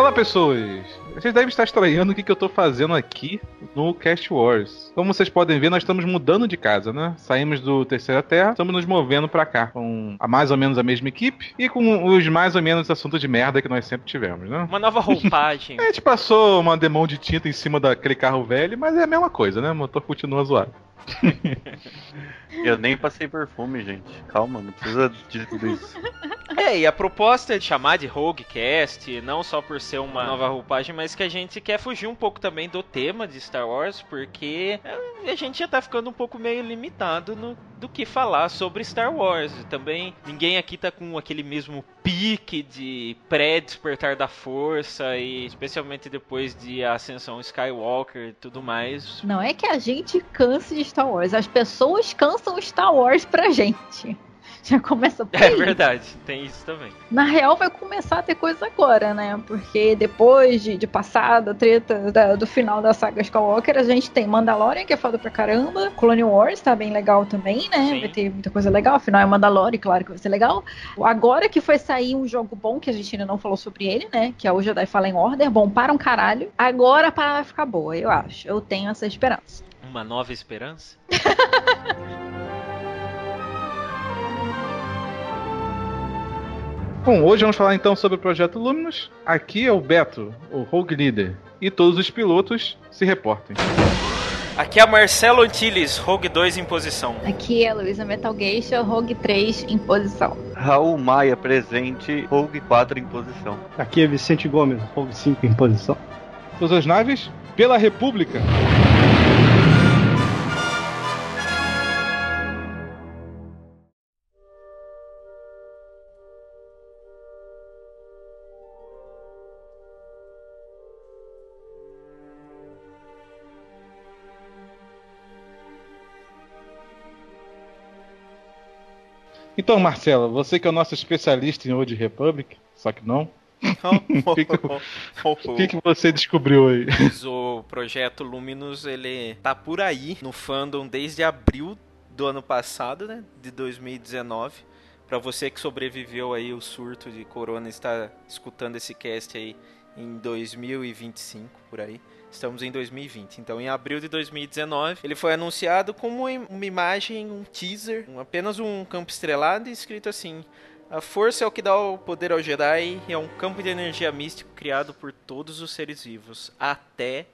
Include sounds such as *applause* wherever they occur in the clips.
Olá, pessoas! Vocês devem estar estranhando o que, que eu tô fazendo aqui no Cast Wars. Como vocês podem ver, nós estamos mudando de casa, né? Saímos do Terceira Terra, estamos nos movendo para cá, com a mais ou menos a mesma equipe e com os mais ou menos assuntos de merda que nós sempre tivemos, né? Uma nova roupagem. *laughs* a gente passou uma demão de tinta em cima daquele carro velho, mas é a mesma coisa, né? O motor continua zoado. *laughs* Eu nem passei perfume, gente. Calma, não precisa de tudo isso. É, e a proposta é de chamar de Roguecast, não só por ser uma nova roupagem, mas que a gente quer fugir um pouco também do tema de Star Wars, porque a gente já tá ficando um pouco meio limitado no do que falar sobre Star Wars. Também ninguém aqui tá com aquele mesmo pique de pré-despertar da força e especialmente depois de a ascensão Skywalker e tudo mais. Não é que a gente canse de Star Wars, as pessoas cansam Star Wars pra gente. *laughs* Já começa por É aí. verdade, tem isso também. Na real, vai começar a ter coisa agora, né? Porque depois de, de passar da treta da- do final da saga Skywalker, a gente tem Mandalorian, que é foda pra caramba. Clone Wars tá bem legal também, né? Sim. Vai ter muita coisa legal. Afinal, é Mandalorian, claro que vai ser legal. Agora que foi sair um jogo bom, que a gente ainda não falou sobre ele, né? Que é o Jedi Fallen Order. Bom, para um caralho. Agora a parada vai ficar boa, eu acho. Eu tenho essa esperança. Uma nova esperança? *laughs* Bom, hoje vamos falar então sobre o projeto Luminous. Aqui é o Beto, o Rogue Leader, e todos os pilotos se reportem. Aqui é Marcelo Antilles, Rogue 2 em posição. Aqui é a Luísa Metal Geisha, Rogue 3 em posição. Raul Maia presente, Rogue 4 em posição. Aqui é Vicente Gomes, Rogue 5 em posição. Todas as naves pela República. Então, Marcelo, você que é o nosso especialista em Old Republic, só que não, *laughs* *laughs* o que, que, o que, você descobriu aí? O projeto Luminous, ele tá por aí no fandom desde abril do ano passado, né? De 2019. Pra você que sobreviveu aí o surto de corona e está escutando esse cast aí em 2025, por aí. Estamos em 2020. Então, em abril de 2019, ele foi anunciado como uma imagem, um teaser, apenas um campo estrelado e escrito assim: a força é o que dá o poder ao Jedi e é um campo de energia místico criado por todos os seres vivos. Até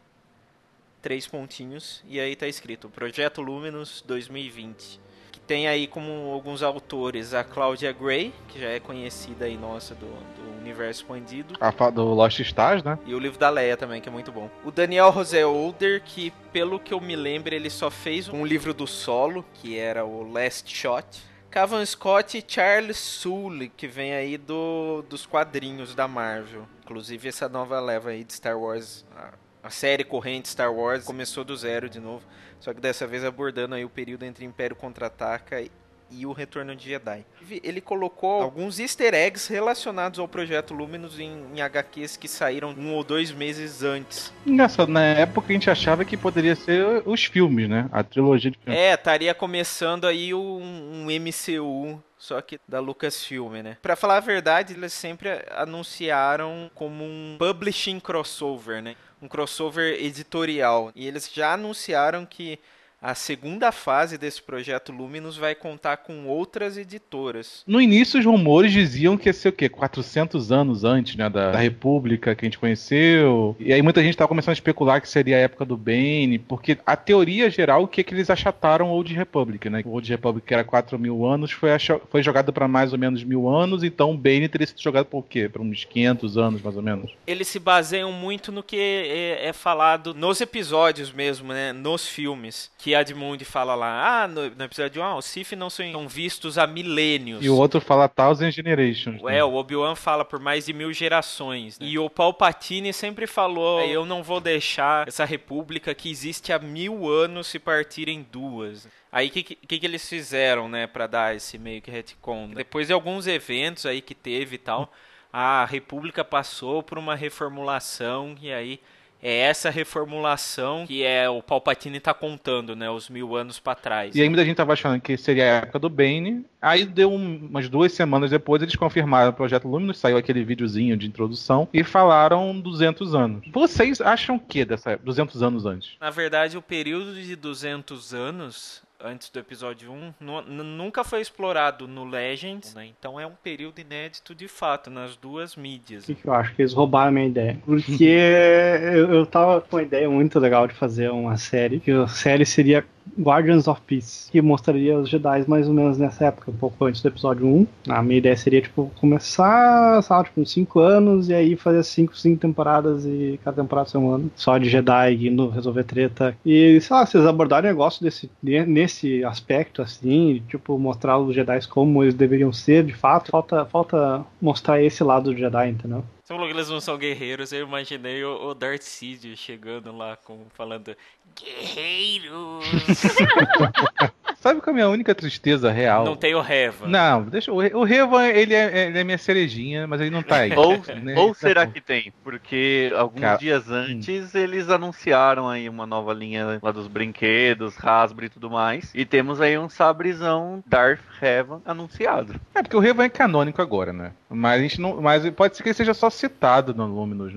três pontinhos. E aí tá escrito Projeto Luminous 2020. Que tem aí como alguns autores a Claudia Gray, que já é conhecida aí nossa do, do universo expandido. A do Lost Stars, né? E o livro da Leia também, que é muito bom. O Daniel José Older, que pelo que eu me lembro, ele só fez um livro do solo, que era o Last Shot. Cavan Scott e Charles Soule, que vem aí do, dos quadrinhos da Marvel. Inclusive essa nova leva aí de Star Wars, a, a série corrente Star Wars, começou do zero de novo. Só que dessa vez abordando aí o período entre Império Contra-Ataca e- o Retorno de Jedi. Ele colocou alguns easter eggs relacionados ao Projeto Luminous em, em HQs que saíram um ou dois meses antes. Engraçado, na época a gente achava que poderia ser os filmes, né? A trilogia de filmes. É, estaria começando aí um, um MCU, só que da Lucasfilm, né? Pra falar a verdade, eles sempre anunciaram como um publishing crossover, né? Um crossover editorial. E eles já anunciaram que a segunda fase desse projeto Luminous vai contar com outras editoras. No início, os rumores diziam que ia ser o quê? 400 anos antes, né? Da, da República que a gente conheceu. E aí muita gente tava começando a especular que seria a época do Bane, porque a teoria geral, o que é que eles achataram o Old Republic, né? O Old Republic, que era 4 mil anos, foi, foi jogado para mais ou menos mil anos, então o Bane teria sido jogado por quê? Para uns 500 anos, mais ou menos. eles se baseiam muito no que é, é falado nos episódios mesmo, né? Nos filmes. Que a Edmund fala lá, ah, no, no episódio 1, ah, os Sith não são vistos há milênios. E o outro fala Thousand Generations. né? É, o Obi-Wan fala por mais de mil gerações. né? E o Palpatine sempre falou: Eu não vou deixar essa república que existe há mil anos se partir em duas. Aí o que, que, que eles fizeram, né, pra dar esse meio que retcon? Depois de alguns eventos aí que teve e tal, a república passou por uma reformulação e aí é essa reformulação que é o Palpatine tá contando, né? Os mil anos pra trás. E aí muita gente tava achando que seria a época do Bane. Aí deu um- umas duas semanas depois, eles confirmaram o Projeto Luminous, saiu aquele videozinho de introdução, e falaram 200 anos. Vocês acham o que dessa época? 200 anos antes? Na verdade, o período de 200 anos antes do episódio 1 nu- nu- nunca foi explorado no Legends, né? Então é um período inédito de fato nas duas mídias. O que, que eu acho? Que eles roubaram a minha ideia. Porque *laughs* eu, eu tava com uma ideia muito legal de fazer uma série, que a série seria Guardians of Peace, que mostraria os Jedi mais ou menos nessa época, um pouco antes do episódio 1. A minha ideia seria, tipo, começar, sabe, tipo, uns 5 anos e aí fazer 5, 5 temporadas e cada temporada ser um ano. Só de Jedi indo resolver treta. E, sei lá, vocês abordarem negócio desse, ne- nesse aspecto, assim, tipo, mostrar os Jedi como eles deveriam ser, de fato. Falta, falta mostrar esse lado do Jedi, entendeu? Você falou que eles não são guerreiros, eu imaginei o, o Darth Sidious chegando lá com, falando Guerreiros! *laughs* Sabe qual é a minha única tristeza real? não tem o Reva. Não, deixa o, o Revan, ele é, ele é minha cerejinha, mas ele não tá aí. *laughs* Ou, Né? ou será que tem? Porque alguns Cara, dias antes eles anunciaram aí uma nova linha lá dos brinquedos, Hasbro e tudo mais. E temos aí um sabrezão Darth Revan anunciado. É porque o Revan é canônico agora, né? Mas a gente não, mas pode ser que ele seja só citado no Luminous.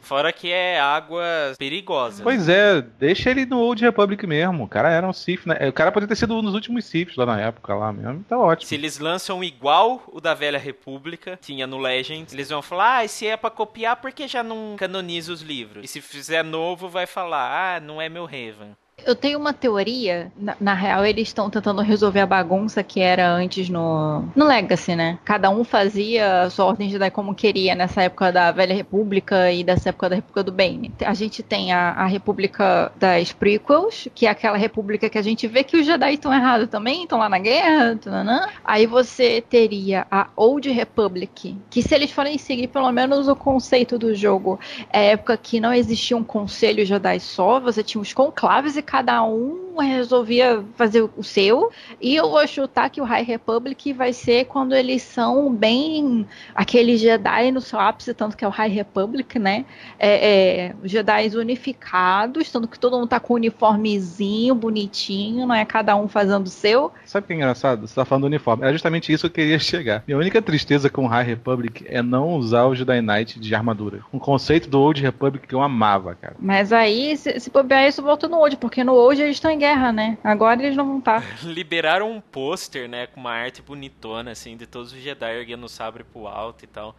Fora que é água perigosa. Pois é, deixa ele no Old Republic mesmo. O cara era um Sith, né? O cara poderia ter sido um dos últimos Siths lá na época lá mesmo. Tá ótimo. Se eles lançam igual o da Velha República, tinha no Legends, eles vão falar, ah, esse é pra copiar porque já não canoniza os livros. E se fizer novo, vai falar, ah, não é meu Revan. Eu tenho uma teoria, na, na real eles estão tentando resolver a bagunça que era antes no, no Legacy, né? Cada um fazia a sua ordem Jedi como queria nessa época da Velha República e dessa época da República do Bane. A gente tem a, a República das prequels, que é aquela república que a gente vê que os Jedi estão errados também, estão lá na guerra, tananã. Aí você teria a Old Republic, que se eles forem seguir pelo menos o conceito do jogo, é a época que não existia um conselho Jedi só, você tinha os conclaves cada um resolvia fazer o seu. E eu vou chutar que o High Republic vai ser quando eles são bem aqueles Jedi no seu ápice, tanto que é o High Republic, né? É, é, Jedi unificados, tanto que todo mundo tá com um uniformezinho, bonitinho, não é cada um fazendo o seu. Sabe o que é engraçado? Você tá falando do uniforme. Era justamente isso que eu queria chegar. Minha única tristeza com o High Republic é não usar o Jedi Knight de armadura. Um conceito do Old Republic que eu amava, cara. Mas aí, se, se bobear isso, volta no Old, porque no Old eles estão em guerra, né? Agora eles não vão estar. *laughs* Liberaram um pôster, né, com uma arte bonitona, assim, de todos os Jedi erguendo o sabre pro alto e tal.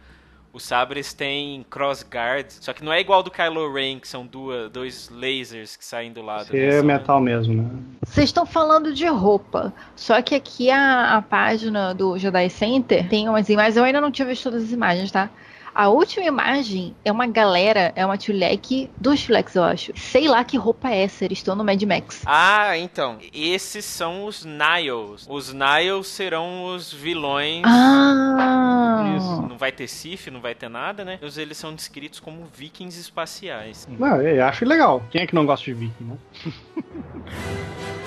Os sabres têm crossguard, só que não é igual do Kylo Ren, que são duas, dois lasers que saem do lado. Né, é metal mesmo, né? Vocês estão falando de roupa, só que aqui a, a página do Jedi Center tem umas imagens, eu ainda não tinha visto todas as imagens, tá? A última imagem é uma galera, é uma tuleque, duas tuleques eu acho. Sei lá que roupa é essa, eles estão no Mad Max. Ah, então. Esses são os Niles. Os Niles serão os vilões. Ah! Isso. Não vai ter Sif, não vai ter nada, né? Mas Eles são descritos como vikings espaciais. Não, eu acho legal. Quem é que não gosta de Viking, né? *laughs*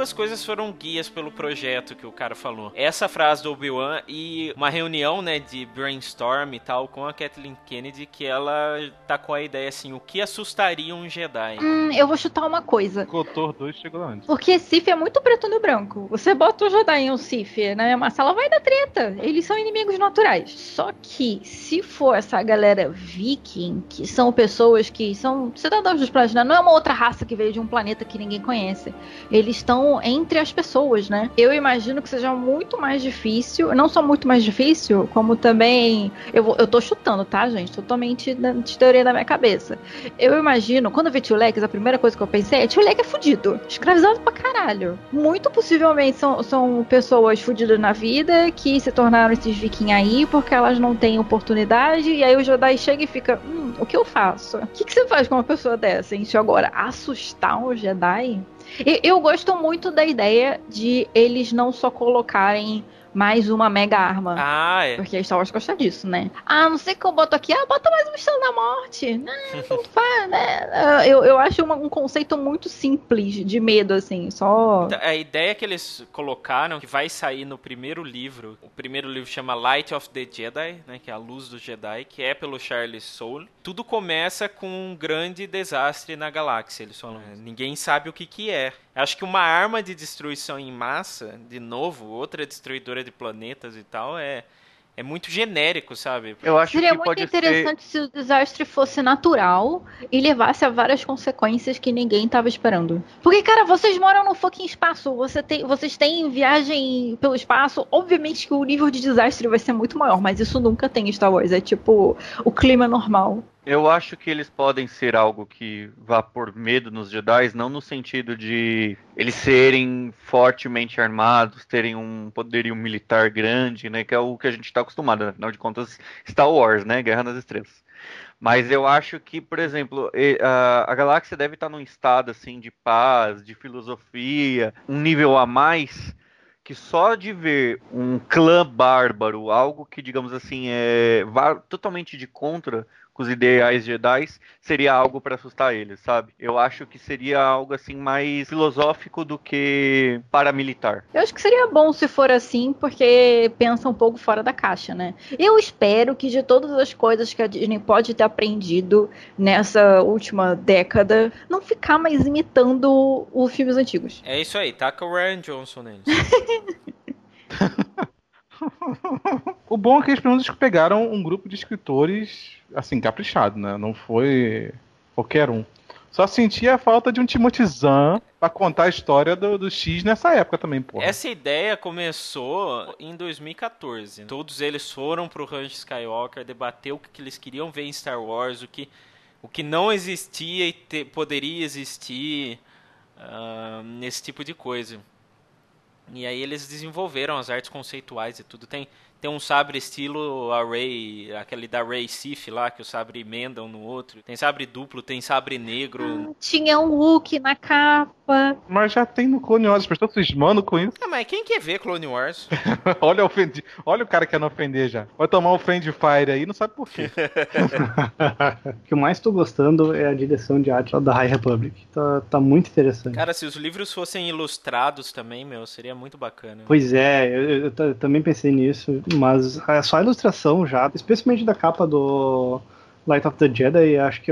Duas coisas foram guias pelo projeto que o cara falou. Essa frase do Obi-Wan e uma reunião, né, de brainstorm e tal com a Kathleen Kennedy que ela tá com a ideia assim, o que assustaria um Jedi? Hum, eu vou chutar uma coisa. Kotor 2 chegou antes. Porque Sif é muito preto no branco. Você bota o Jedi em um Sif na mesma sala, vai dar treta. Eles são inimigos naturais. Só que, se for essa galera viking, que são pessoas que são cidadãos dos planetas, né? não é uma outra raça que veio de um planeta que ninguém conhece. Eles estão entre as pessoas, né? Eu imagino que seja muito mais difícil, não só muito mais difícil, como também. Eu, vou- eu tô chutando, tá, gente? Totalmente de teoria da minha cabeça. Eu imagino, quando eu vi Tio Lex, a primeira coisa que eu pensei é: Tio Lex é fudido. Escravizado pra caralho. Muito possivelmente são, são pessoas fudidas na vida que se tornaram esses vikings aí porque elas não têm oportunidade. E aí o Jedi chega e fica: Hum, o que eu faço? O que, que você faz com uma pessoa dessa, hein? Se agora assustar um Jedi? E- Eu gosto muito da ideia de eles não só colocarem mais uma mega arma. Ah, é. Porque a Star Wars gosta disso, né? Ah, não sei o que eu boto aqui. Ah, bota mais uma estrela da morte. Não, *laughs* não faz, né? Eu, eu acho uma- um conceito muito simples de medo, assim. Só. A ideia que eles colocaram, que vai sair no primeiro livro, o primeiro livro chama Light of the Jedi, né, que é a luz do Jedi, que é pelo Charles Soule. Tudo começa com um grande desastre na galáxia, eles falam. Ninguém sabe o que que é. Acho que uma arma de destruição em massa, de novo, outra destruidora de planetas e tal, é é muito genérico, sabe? Eu acho Seria que muito pode ser. interessante se o desastre fosse natural e levasse a várias consequências que ninguém tava esperando. Porque, cara, vocês moram no fucking espaço, você tem, vocês têm viagem pelo espaço. Obviamente que o nível de desastre vai ser muito maior, mas isso nunca tem em Star Wars. É tipo o clima normal. Eu acho que eles podem ser algo que vá por medo nos Jedi, não no sentido de eles serem fortemente armados, terem um poderio militar grande, né? Que é o que a gente está acostumado, né? afinal de contas, Star Wars, né? Guerra nas Estrelas. Mas eu acho que, por exemplo, a, a galáxia deve estar num estado assim de paz, de filosofia, um nível a mais que só de ver um clã bárbaro, algo que, digamos assim, é totalmente de contra com os ideais Jedi, seria algo para assustar eles, sabe? Eu acho que seria algo assim mais filosófico do que paramilitar. Eu acho que seria bom se for assim, porque pensa um pouco fora da caixa, né? Eu espero que de todas as coisas que a Disney pode ter aprendido nessa última década, não ficar mais imitando os filmes antigos. É isso aí, taca o Ryan Johnson neles. *laughs* *laughs* O bom é que eles pelo menos pegaram um grupo de escritores, assim, caprichado, né? Não foi qualquer um. Só sentia a falta de um Timothy Zahn pra contar a história do, do X nessa época também, porra. Essa ideia começou em 2014. Todos eles foram pro Ranch Skywalker debater o que eles queriam ver em Star Wars, o que, o que não existia e te- poderia existir ah, nesse tipo de coisa. E aí eles desenvolveram as artes conceituais e tudo. Tem, tem um sabre estilo a Ray, aquele da Ray Sif lá, que o sabre emenda um no outro. Tem sabre duplo, tem sabre negro. Tinha um Hulk na capa. Mas já tem no Clone Wars, as pessoas cismando com isso. Ah, mas quem quer ver Clone Wars? *laughs* olha, ofendi... olha o cara querendo ofender já. Vai tomar um friend fire aí, não sabe por quê. *laughs* O que eu mais tô gostando é a direção de arte da High Republic. Tá, tá muito interessante. Cara, se os livros fossem ilustrados também, meu, seria muito bacana. Pois é, eu, eu ta- também pensei nisso, mas é só a ilustração já, especialmente da capa do Light of the Jedi, acho que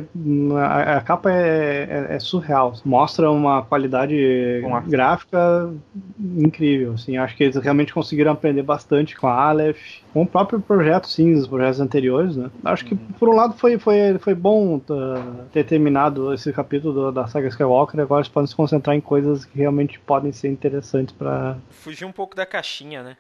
a, a capa é, é- é surreal. Mostra uma qualidade Com a- gráfica incrível, assim. Acho que eles realmente conseguiram aprender bastante com a Aleph, com o próprio projeto, sim, os projetos anteriores, né? Acho que, por um lado, foi, foi, foi bom tá, ter terminado esse capítulo do- da saga Skywalker, agora eles podem se concentrar em coisas que realmente podem ser interessantes para Fugir um pouco da caixinha, né?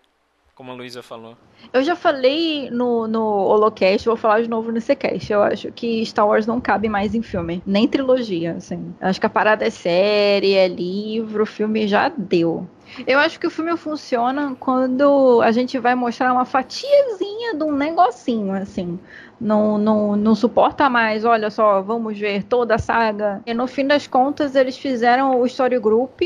Como a Luísa falou. Eu já falei no, no Holocast, vou falar de novo nesse cast. Eu acho que Star Wars não cabe mais em filme, nem trilogia, assim. Acho que a parada é série, é livro, filme já deu. Eu acho que o filme funciona quando a gente vai mostrar uma fatiazinha de um negocinho, assim. Não, não, não suporta mais, olha só, vamos ver toda a saga. E no fim das contas, eles fizeram o Story Group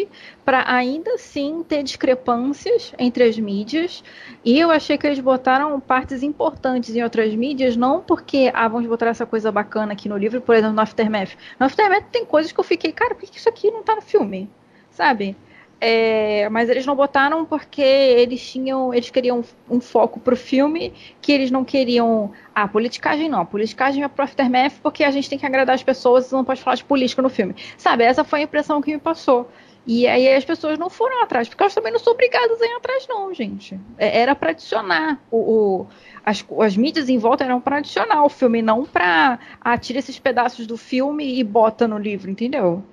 para ainda assim ter discrepâncias entre as mídias. E eu achei que eles botaram partes importantes em outras mídias, não porque, ah, vamos botar essa coisa bacana aqui no livro, por exemplo, no Aftermath. No Aftermath tem coisas que eu fiquei, cara, por que isso aqui não tá no filme? Sabe? É, mas eles não botaram porque eles tinham, eles queriam um foco pro filme que eles não queriam. Ah, politicagem não. Politicagem é pro Aftermath porque a gente tem que agradar as pessoas e não pode falar de política no filme. Sabe? Essa foi a impressão que me passou. E aí as pessoas não foram atrás, porque elas também não são obrigadas a ir atrás, não, gente. É- Era pra adicionar o. o- as, as mídias em volta eram pra adicionar o filme, não pra ah, tira esses pedaços do filme e bota no livro, entendeu?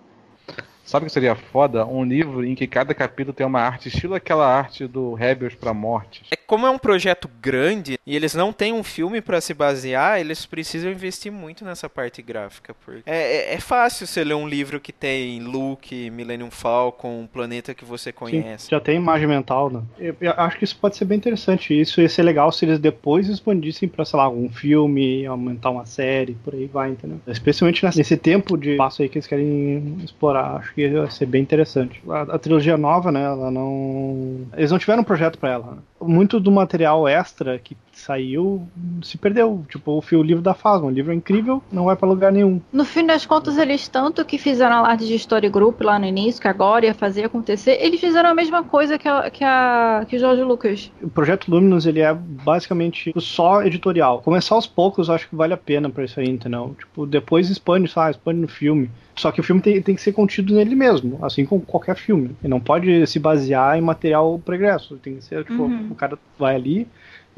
Sabe o que seria foda? Um livro em que cada capítulo tem uma arte, estilo aquela arte do Rebels pra Mortes. Como é um projeto grande e eles não têm um filme pra se basear, eles precisam investir muito nessa parte gráfica. Porque é, é- é fácil você ler um livro que tem Luke, Millennium Falcon, um planeta que você Sim, conhece. já tem imagem mental, né? Eu, eu acho que isso pode ser bem interessante. Isso ia ser legal se eles depois expandissem pra, sei lá, um filme, aumentar uma série, por aí vai, entendeu? Especialmente nesse tempo de passo aí que eles querem explorar. Acho que ia ser bem interessante. A, a trilogia nova, né? Ela não. Eles não tiveram um projeto pra ela. né? muito do material extra que saiu se perdeu. Tipo, o, livro da Fasma, o livro é incrível, não vai para lugar nenhum. No fim das contas, eles tanto que fizeram a arte de Story Group lá no início, que agora ia fazer acontecer, eles fizeram a mesma coisa que, a, que, a, que o Jorge Lucas. O Projeto Luminous, ele é basicamente só editorial. Começar aos poucos, acho que vale a pena pra isso aí, entendeu? Tipo, depois expande, sabe? Expande no filme. Só que o filme tem, tem que ser contido nele mesmo, assim como qualquer filme. E não pode se basear em material pregresso. Tem que ser, tipo, uhum. o cara vai ali,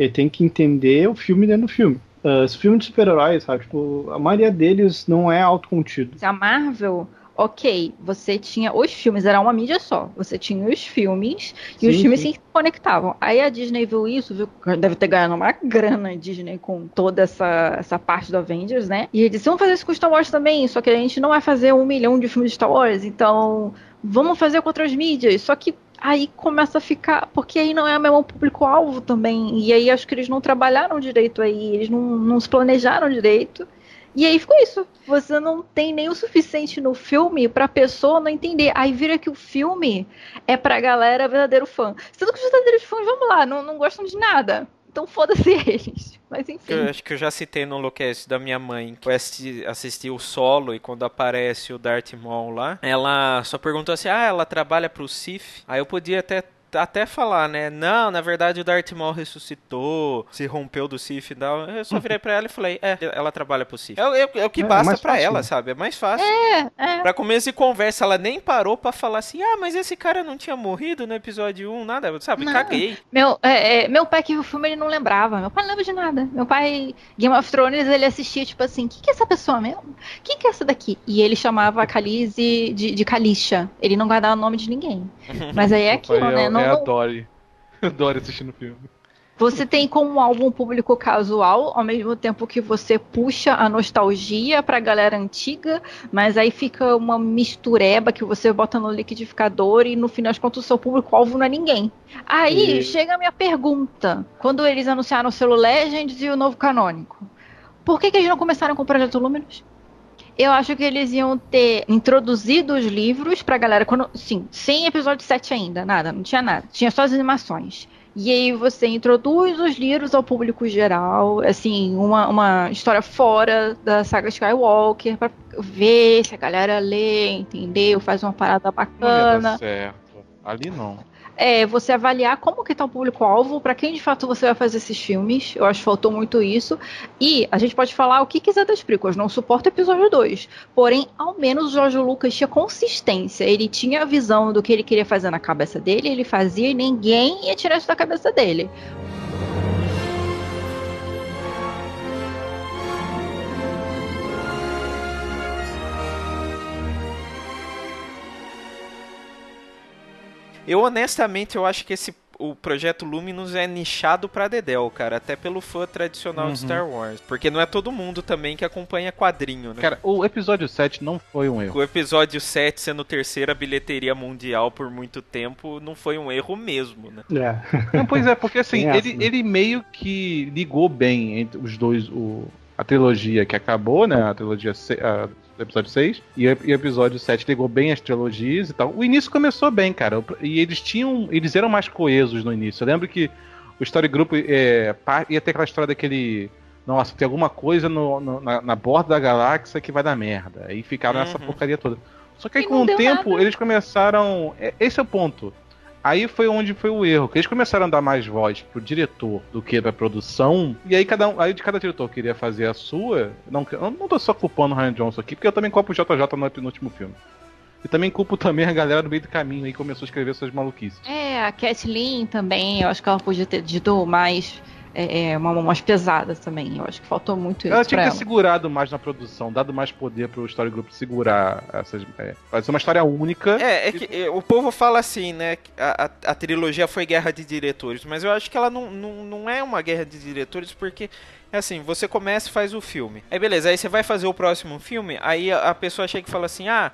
ele tem que entender o filme dentro do filme. Uh, os filmes de super-heróis, sabe? Tipo, a maioria deles não é autocontido. A Marvel ok, você tinha os filmes, era uma mídia só. Você tinha os filmes e sim, os filmes sim. se conectavam. Aí a Disney viu isso, viu deve ter ganhado uma grana a Disney com toda essa, essa parte do Avengers, né? E ele disse: vamos fazer isso com Star Wars também, só que a gente não vai fazer um milhão de filmes de Star Wars, então vamos fazer com outras mídias. Só que aí começa a ficar. Porque aí não é o mesmo público-alvo também. E aí acho que eles não trabalharam direito aí, eles não, não se planejaram direito. E aí ficou isso. Você não tem nem o suficiente no filme pra pessoa não entender. Aí vira que o filme é pra galera verdadeiro fã. Sendo que os verdadeiros fãs, vamos lá, não, não gostam de nada. Então foda-se *laughs* eles. Mas enfim. Eu acho que eu já citei no Locast da minha mãe, que assistiu assisti o solo e quando aparece o Darth Maul lá, ela só perguntou assim: ah, ela trabalha pro Sif? Aí eu podia até até falar, né? Não, na verdade o Darth Maul ressuscitou, se rompeu do Sith e tal. Eu só virei pra ela e falei, é, ela trabalha pro Sith. É, é, é o que é, basta é pra fácil. ela, sabe? É mais fácil. É, é. Pra começo de conversa, ela nem parou pra falar assim, ah, mas esse cara não tinha morrido no episódio 1, nada, sabe? Não. Caguei. Meu, é, é, meu pai que viu o filme, ele não lembrava. Meu pai não lembra de nada. Meu pai, Game of Thrones, ele assistia, tipo assim, o que, que é essa pessoa mesmo? Quem que é essa daqui? E ele chamava a Khaleesi de, de Kalisha. Ele não guardava o nome de ninguém. *laughs* Mas aí é aquilo, né? Não, é a Dory. *laughs* Adoro assistindo filme. Você tem como álbum público casual, ao mesmo tempo que você puxa a nostalgia pra galera antiga, mas aí fica uma mistureba que você bota no liquidificador e no final das contas o seu público-alvo não é ninguém. Aí e... chega a minha pergunta: quando eles anunciaram o selo Legends e o novo canônico, por que, que eles não começaram com o Projeto Luminous? Eu acho que eles iam ter introduzido os livros pra galera. Quando, sim, sem episódio 7 ainda, nada, não tinha nada. Tinha só as animações. E aí você introduz os livros ao público geral, assim, uma, uma história fora da saga Skywalker, pra ver se a galera lê, entendeu, faz uma parada bacana. Não ia dar certo. Ali não é você avaliar como que tá o público-alvo, para quem de fato você vai fazer esses filmes. Eu acho que faltou muito isso. E a gente pode falar o que quiser das prequels, não suporta o episódio 2. Porém, ao menos o Jorge Lucas tinha consistência. Ele tinha a visão do que ele queria fazer na cabeça dele, ele fazia e ninguém ia tirar isso da cabeça dele. Eu honestamente eu acho que esse o projeto Luminous é nichado pra Dedel, cara, até pelo fã tradicional uhum. de Star Wars. Porque não é todo mundo também que acompanha quadrinho, né? Cara, o episódio 7 não foi um erro. O episódio 7 sendo terceira bilheteria mundial por muito tempo, não foi um erro mesmo, né? É. *laughs* Não, pois é, porque assim, ele, ele meio que ligou bem entre os dois, o, a trilogia que acabou, né? A trilogia a episódio 6, e o episódio 7 ligou bem as trilogias e tal. O início começou bem, cara. E eles tinham. Eles eram mais coesos no início. Eu lembro que o Story Group é, ia ter aquela história daquele. Nossa, tem alguma coisa no, no, na, na, borda da galáxia que vai dar merda. Aí ficaram uhum. nessa porcaria toda. Só que aí e com o tempo nada. eles começaram. É, esse é o ponto. Aí foi onde foi o erro, que eles começaram a dar mais voz pro diretor do que pra produção, e aí cada um, aí de cada diretor queria fazer a sua. Não, eu não tô só culpando o Ryan Johnson aqui, porque eu também culpo o JJ no, no último filme. E também culpo também a galera do meio do caminho aí começou a escrever suas maluquices. É, a Kathleen também, eu acho que ela podia ter dito mais é, é, uma mais pesada também. Eu acho que faltou muito ela isso. Tinha ela tinha que ter segurado mais na produção, dado mais poder pro Story Group segurar essas. É, fazer uma história única. É, é que o povo fala assim, né? A, a, a, trilogia foi guerra de diretores, mas eu acho que ela não, não, não é uma guerra de diretores porque. É assim, você começa e faz o filme. Aí beleza, aí você vai fazer o próximo filme, aí a, a pessoa chega e fala assim: ah,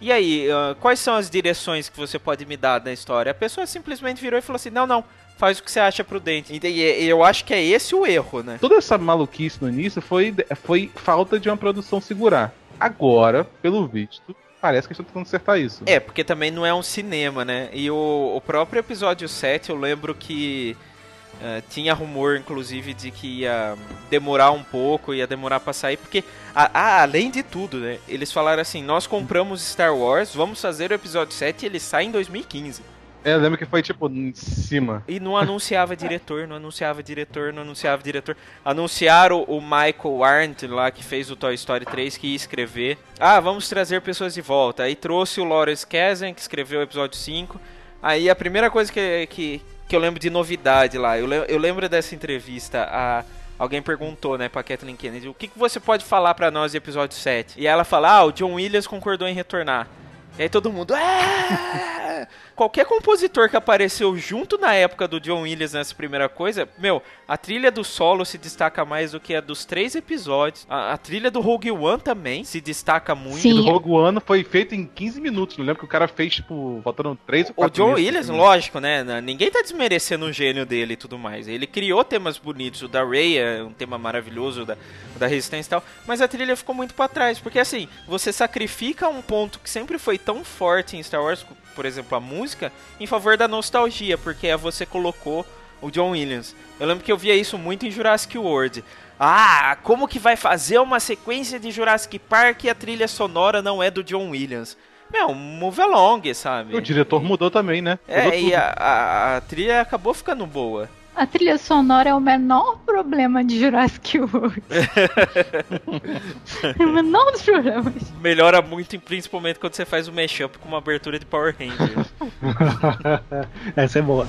e aí, uh, quais são as direções que você pode me dar na história? A pessoa simplesmente virou e falou assim: não, não, faz o que você acha prudente. E eu acho que é esse o erro, né? Toda essa maluquice no início foi, foi falta de uma produção segurar. Agora, pelo visto, parece que estão tentando acertar isso. É, porque também não é um cinema, né? E o, o próprio episódio 7, eu lembro que Uh, tinha rumor, inclusive, de que ia demorar um pouco, ia demorar pra sair, porque, a, a, além de tudo, né, eles falaram assim, nós compramos Star Wars, vamos fazer o episódio 7 e ele sai em 2015. É, eu lembro que foi tipo em cima. E não anunciava diretor, não anunciava diretor, não anunciava diretor. Anunciaram o Michael Arndt lá que fez o Toy Story 3 que ia escrever. Ah, vamos trazer pessoas de volta. Aí trouxe o Lawrence Kasdan que escreveu o episódio 5. Aí a primeira coisa que, que, que eu lembro de novidade lá, eu, eu lembro dessa entrevista, a alguém perguntou, né, pra Kathleen Kennedy, o que, que você pode falar para nós de episódio 7? E ela fala, ah, o John Williams concordou em retornar. E aí todo mundo. Aaah! Qualquer compositor que apareceu junto na época do John Williams nessa primeira coisa, meu, a trilha do solo se destaca mais do que a dos três episódios. A, a trilha do Rogue One também se destaca muito. Sim. O Rogue One foi feito em 15 minutos. Não lembro que o cara fez, tipo, faltando 3 ou 4 O John Williams, lógico, né? Ninguém tá desmerecendo o gênio dele e tudo mais. Ele criou temas bonitos. O da Rey é um tema maravilhoso, da, da Resistência e tal. Mas a trilha ficou muito para trás. Porque assim, você sacrifica um ponto que sempre foi tão forte em Star Wars, por exemplo, a música, em favor da nostalgia, porque você colocou o John Williams. Eu lembro que eu via isso muito em Jurassic World. Ah, como que vai fazer uma sequência de Jurassic Park e a trilha sonora não é do John Williams? Meu, move along, sabe? O diretor mudou também, né? É, e a, a, a trilha acabou ficando boa. A trilha sonora é o menor problema de Jurassic World. *laughs* é o menor dos problemas. Melhora muito, principalmente quando você faz o um mashup com uma abertura de Power Rangers. *laughs* Essa é boa.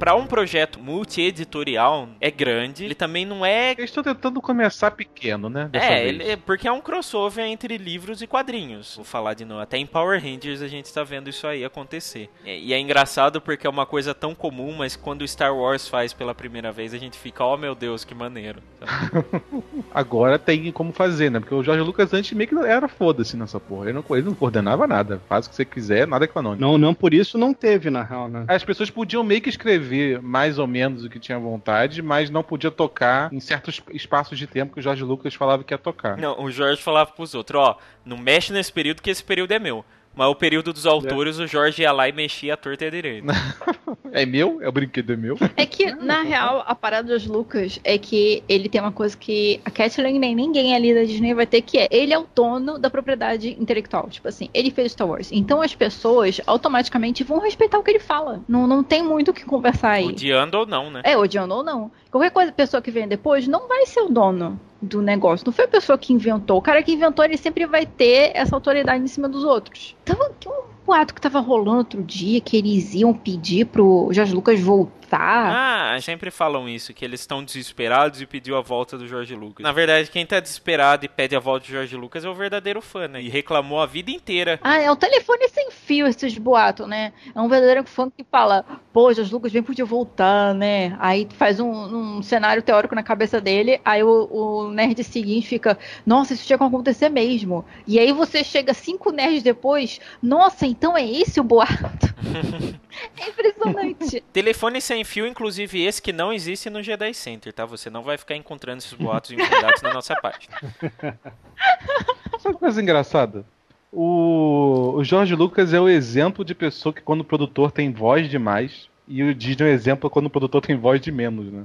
Para um projeto multi-editorial é grande. Ele também não é. Eles estão tentando começar pequeno, né? É, ele, porque é um crossover entre livros e quadrinhos. Vou falar de novo. Até em Power Rangers a gente está vendo isso aí acontecer. E é engraçado porque é uma coisa tão comum, mas quando Star Wars faz pela primeira vez, a gente fica, oh meu Deus, que maneiro. *laughs* Agora tem como fazer, né? Porque o Jorge Lucas antes meio que era foda-se nessa porra. Ele não, ele não coordenava nada. Faz o que você quiser, nada é canônico. Não, não por isso não teve, na real, né? As pessoas podiam meio que escrever escrever mais ou menos o que tinha vontade, mas não podia tocar em certos espaços de tempo que o Jorge Lucas falava que ia tocar. Não, o Jorge falava pros outros, ó, não mexe nesse período que esse período é meu. Mas o período dos autores, é. o Jorge ia lá e mexia a torta e a direita. *laughs* é meu? É o brinquedo é meu? É que, na real, a parada dos Lucas é que ele tem uma coisa que a Kathleen nem ninguém ali da Disney vai ter, que é ele é o dono da propriedade intelectual. Tipo assim, ele fez Star Wars. Então as pessoas automaticamente vão respeitar o que ele fala. Não, não tem muito o que conversar aí. Odiando ou não, né? É, odiando ou não. Qualquer coisa, pessoa que vem depois não vai ser o dono do negócio. Não foi a pessoa que inventou. O cara que inventou, ele sempre vai ter essa autoridade em cima dos outros. Então, um boato que tava rolando outro dia, que eles iam pedir pro Jorge Lucas voltar ah, sempre falam isso, que eles estão desesperados e pediu a volta do Jorge Lucas. Na verdade, quem tá desesperado e pede a volta do Jorge Lucas é o verdadeiro fã, né? E reclamou a vida inteira. Ah, é o telefone sem fio esses boatos, né? É um verdadeiro fã que fala, pô, Jorge Lucas bem podia voltar, né? Aí faz um, um cenário teórico na cabeça dele, aí o, o nerd seguinte fica, nossa, isso tinha que acontecer mesmo. E aí você chega cinco nerds depois, nossa, então é esse o boato. *laughs* é impressionante. *laughs* telefone sem fio, inclusive esse que não existe no Jedi Center, tá? Você não vai ficar encontrando esses boatos infundados na nossa página. *laughs* Sabe uma coisa engraçada? O, o Jorge Lucas é o exemplo de pessoa que quando o produtor tem voz demais, e o Disney é o exemplo quando o produtor tem voz de menos, né?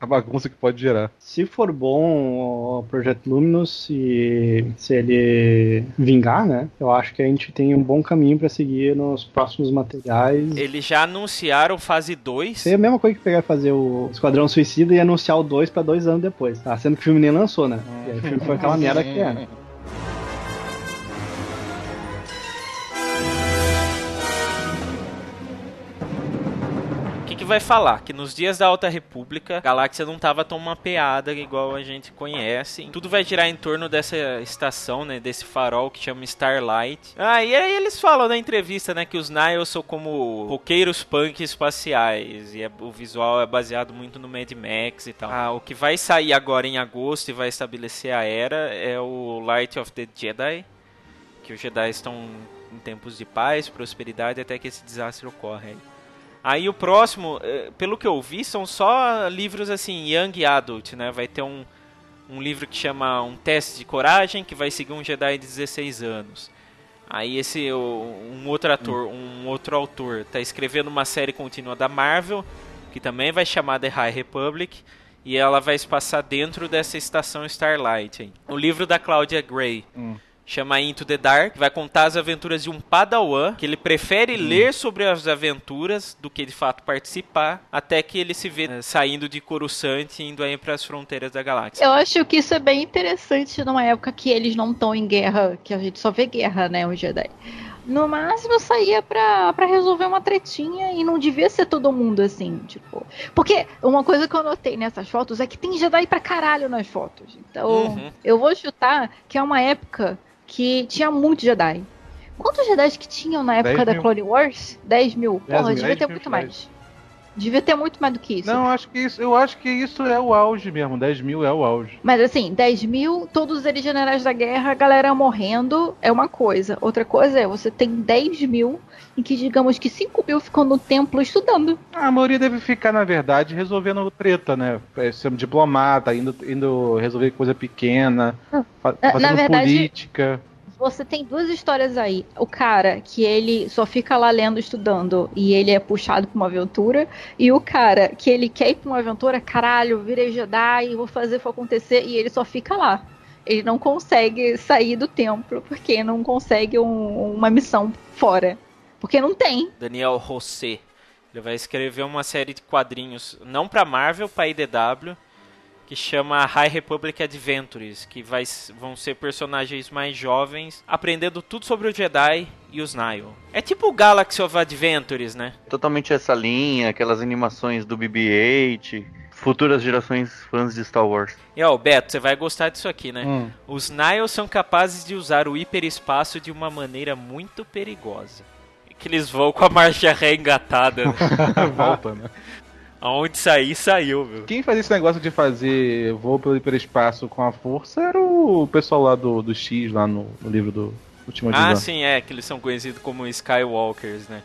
A bagunça que pode gerar. Se for bom o Projeto Luminous e se ele vingar, né? Eu acho que a gente tem um bom caminho para seguir nos próximos materiais. Eles já anunciaram fase 2. É a mesma coisa que pegar fazer o Esquadrão Suicida e anunciar o 2 para dois anos depois, tá? Sendo que o filme nem lançou, né? E aí o filme foi aquela merda que é. Vai falar que nos dias da Alta República, a galáxia não estava tão mapeada igual a gente conhece. Tudo vai girar em torno dessa estação, né, desse farol que chama Starlight. Ah, e aí eles falam na entrevista, né, que os Niles são como roqueiros punk espaciais e é, o visual é baseado muito no Mad Max e tal. Ah, o que vai sair agora em agosto e vai estabelecer a era é o Light of the Jedi, que os Jedi estão em tempos de paz, prosperidade até que esse desastre ocorre. Aí o próximo, eh, pelo que eu vi, são só livros assim, Young Adult, né? Vai ter um, um livro que chama Um Teste de Coragem, que vai seguir um Jedi de 16 anos. Aí esse um outro ator, um outro autor, tá escrevendo uma série contínua da Marvel, que também vai chamar The High Republic, e ela vai se passar dentro dessa estação Starlight. Hein? O livro da Claudia Gray. Hum. Chama Into the Dark, vai contar as aventuras de um padawan que ele prefere ler sobre as aventuras do que de fato participar, até que ele se vê eh, saindo de Coruscant e indo aí para as fronteiras da galáxia. Eu acho que isso é bem interessante numa época que eles não estão em guerra, que a gente só vê guerra, né, os Jedi. No máximo saía pra, pra resolver uma tretinha e não devia ser todo mundo assim, tipo. Porque uma coisa que eu notei nessas fotos é que tem Jedi pra caralho nas fotos. Então, Uhum. eu vou chutar que é uma época que tinha muito Jedi. Quantos Jedi que tinham na época 10 da mil. Clone Wars? 10 mil. 10 Porra, mil, devia 10 ter muito mais. Devia ter muito mais do que isso. Não, acho que isso, eu acho que isso é o auge mesmo. 10 mil é o auge. Mas assim, 10 mil, todos eles generais da guerra, a galera morrendo é uma coisa. Outra coisa é você tem 10 mil em que digamos que 5 mil ficam no templo estudando. A maioria deve ficar, na verdade, resolvendo treta, né? É, Sendo diplomata, indo, indo resolver coisa pequena, Na- fazendo na verdade- política. Você tem duas histórias aí. O cara que ele só fica lá lendo, estudando, e ele é puxado pra uma aventura. E o cara que ele quer ir pra uma aventura, caralho, virei Jedi, vou fazer for acontecer, e ele só fica lá. Ele não consegue sair do templo, porque não consegue um- uma missão fora. Porque não tem. Daniel José. Ele vai escrever uma série de quadrinhos, não pra Marvel, pra IDW, que chama High Republic Adventures, que vai, vão ser personagens mais jovens, aprendendo tudo sobre o Jedi e os Nihil. É tipo o Galaxy of Adventures, né? Totalmente essa linha, aquelas animações do BB-8, futuras gerações fãs de Star Wars. E ó, Beto, você vai gostar disso aqui, né? Hum. Os Nihil são capazes de usar o hiperespaço de uma maneira muito perigosa. Que eles vão com a marcha ré engatada. né? *laughs* Volta, né? Aonde sair, saiu, viu? Quem fazia esse negócio de fazer voo pelo hiperespaço com a força era o pessoal lá do, do X, lá no, no livro do Último Ah, sim, é, que eles são conhecidos como Skywalkers, né?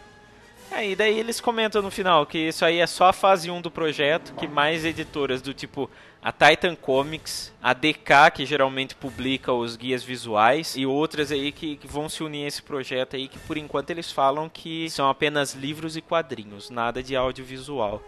Aí daí eles comentam no final que isso aí é só a fase 1 do projeto, que mais editoras do tipo a Titan Comics, a DK, que geralmente publica os guias visuais, e outras aí que, que vão se unir a esse projeto aí, que por enquanto eles falam que são apenas livros e quadrinhos, nada de audiovisual.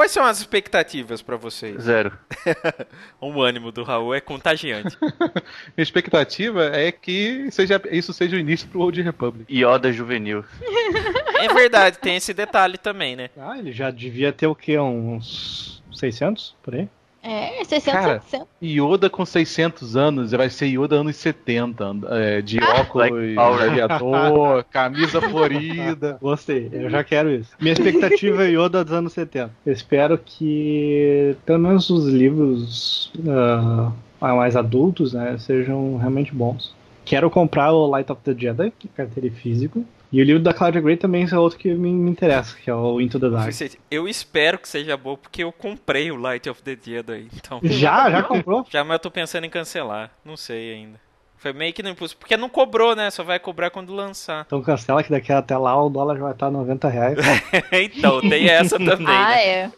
Quais são as expectativas pra vocês? Zero. *laughs* O ânimo do Raul é contagiante. *laughs* Minha expectativa é que seja, isso seja o início pro Old Republic. Yoda juvenil. *laughs* é verdade, tem esse detalhe também, né? Ah, ele já devia ter o quê? Uns 600 por aí? É, 600, Cara, 700. Yoda com 600 anos, vai ser Yoda anos 70, é, de Ah! óculos, aviador, camisa *laughs* florida. Gostei, eu já quero isso. Minha expectativa é Yoda dos anos 70. Eu espero que pelo menos os livros ah, mais adultos né, sejam realmente bons. Quero comprar o Light of the Jedi, que é carteira físico. E o livro da Claudia Gray também é outro que me, me interessa, que é o Into the Dark. Eu espero que seja bom, porque eu comprei o Light of the Jedi, então... Já? Já comprou? *laughs* Já, mas eu tô pensando em cancelar. Não sei ainda. Foi meio que no impulso. Porque não cobrou, né? Só vai cobrar quando lançar. Então cancela que daqui até lá o dólar já vai estar 90 reais. *laughs* então, tem essa *laughs* também, Ah, né? é.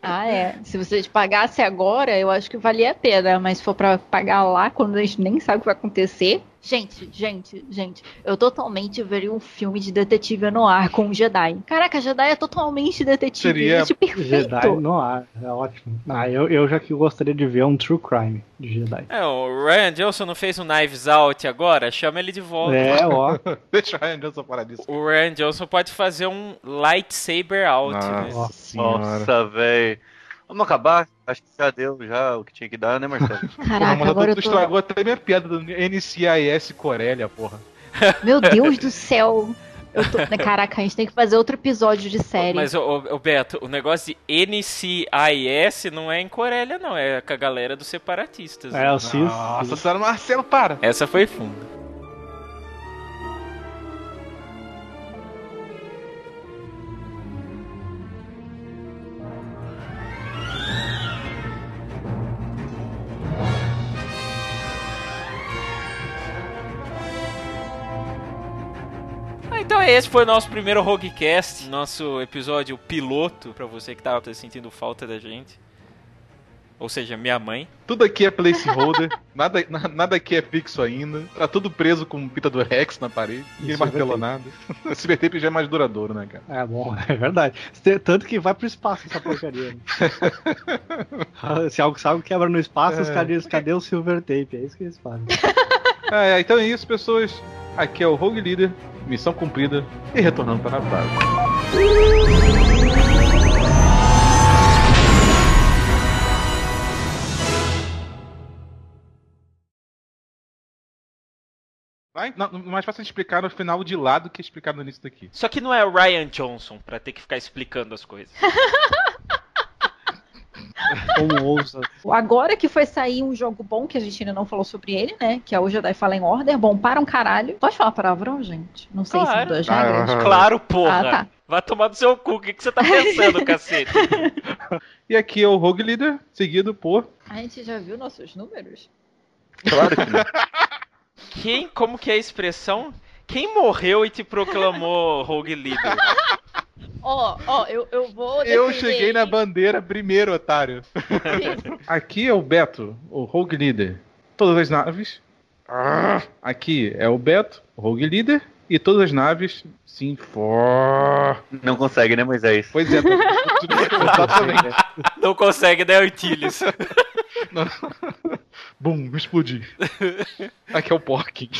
Ah, é. Se você pagasse agora, eu acho que valia a pena. Mas se for pra pagar lá, quando a gente nem sabe o que vai acontecer. Gente, gente, gente. Eu totalmente veria um filme de detetive no ar com um Jedi. Caraca, Jedi é totalmente detetive. Seria Gente, perfeito. Jedi no ar, é ótimo. Ah, eu, eu já que gostaria de ver um True Crime de Jedi. É, o Ryan Johnson não fez um Knives Out agora? Chama ele de volta. É, ó. *laughs* Deixa o Ryan Johnson parar disso. O Ryan Johnson pode fazer um Lightsaber Out, né? Nossa senhora. Nossa, velho. Vamos acabar? Acho que já deu já o que tinha que dar, né, Marcelo? *laughs* Caraca, mas agora tu eu tô. estragou até minha piada do NCIS Corélia, porra. *laughs* Meu Deus do *laughs* céu. Tô... Caraca, a gente tem que fazer outro episódio de série. Mas, ô, Beto, o negócio de NCIS não é em Corélia, não. É com a galera dos separatistas. É, né? o Cis. Nossa senhora, Marcelo, para! Essa foi funda. Esse foi o nosso primeiro Roguecast, nosso episódio piloto, pra você que tava sentindo falta da gente. Ou seja, minha mãe. Tudo aqui é placeholder, *laughs* nada, na- nada aqui é fixo ainda. Tá tudo preso com pita do Rex na parede. É martelou verdade. nada. *laughs* Esse tape já é mais duradouro, né, cara? É bom, *laughs* é verdade. Tanto que vai pro espaço essa porcaria. né? Se algo sabe quebra no espaço, os É. caras dizem, cadê o silver tape? É isso que eles fazem. É, é, então é isso, pessoas. Aqui é o Rogue Leader, missão cumprida e retornando para a base. Vai? Não, mais fácil de explicar no final de lá do que explicar no início daqui. Só que não é o Ryan Johnson pra ter que ficar explicando as coisas. *laughs* Como ousa. Agora que foi sair um jogo bom, que a gente ainda não falou sobre ele, né? Que é o Jedi Fallen Order. Bom, para um caralho. Pode falar palavrão, gente? Não sei Claro. se mudou as Ah, regras. ah, Claro, porra. Ah, tá. Vai tomar do seu cu. O que, que você tá pensando, *laughs* cacete? E aqui é o Rogue Leader, seguido por. A gente já viu nossos números? Claro que não. *laughs* Quem, como que é a expressão? Quem morreu e te proclamou Rogue Leader? *laughs* Ó, ó, eu, eu vou. Eu defender cheguei na bandeira primeiro, otário. *laughs* Aqui é o Beto, o Rogue Leader. Todas as naves. Ah, Aqui é o Beto, o Rogue Leader. E todas as naves. Sim, for. Não consegue, né, Moisés? Pois é, exatamente. *laughs* Não consegue, né, Artilhos? Bum, explodi. *laughs* Aqui é o Porking.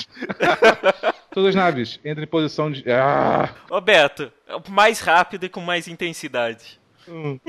Todas as naves entram em posição de. Ah, Ô, Beto, mais rápido e com mais intensidade. hum. *laughs*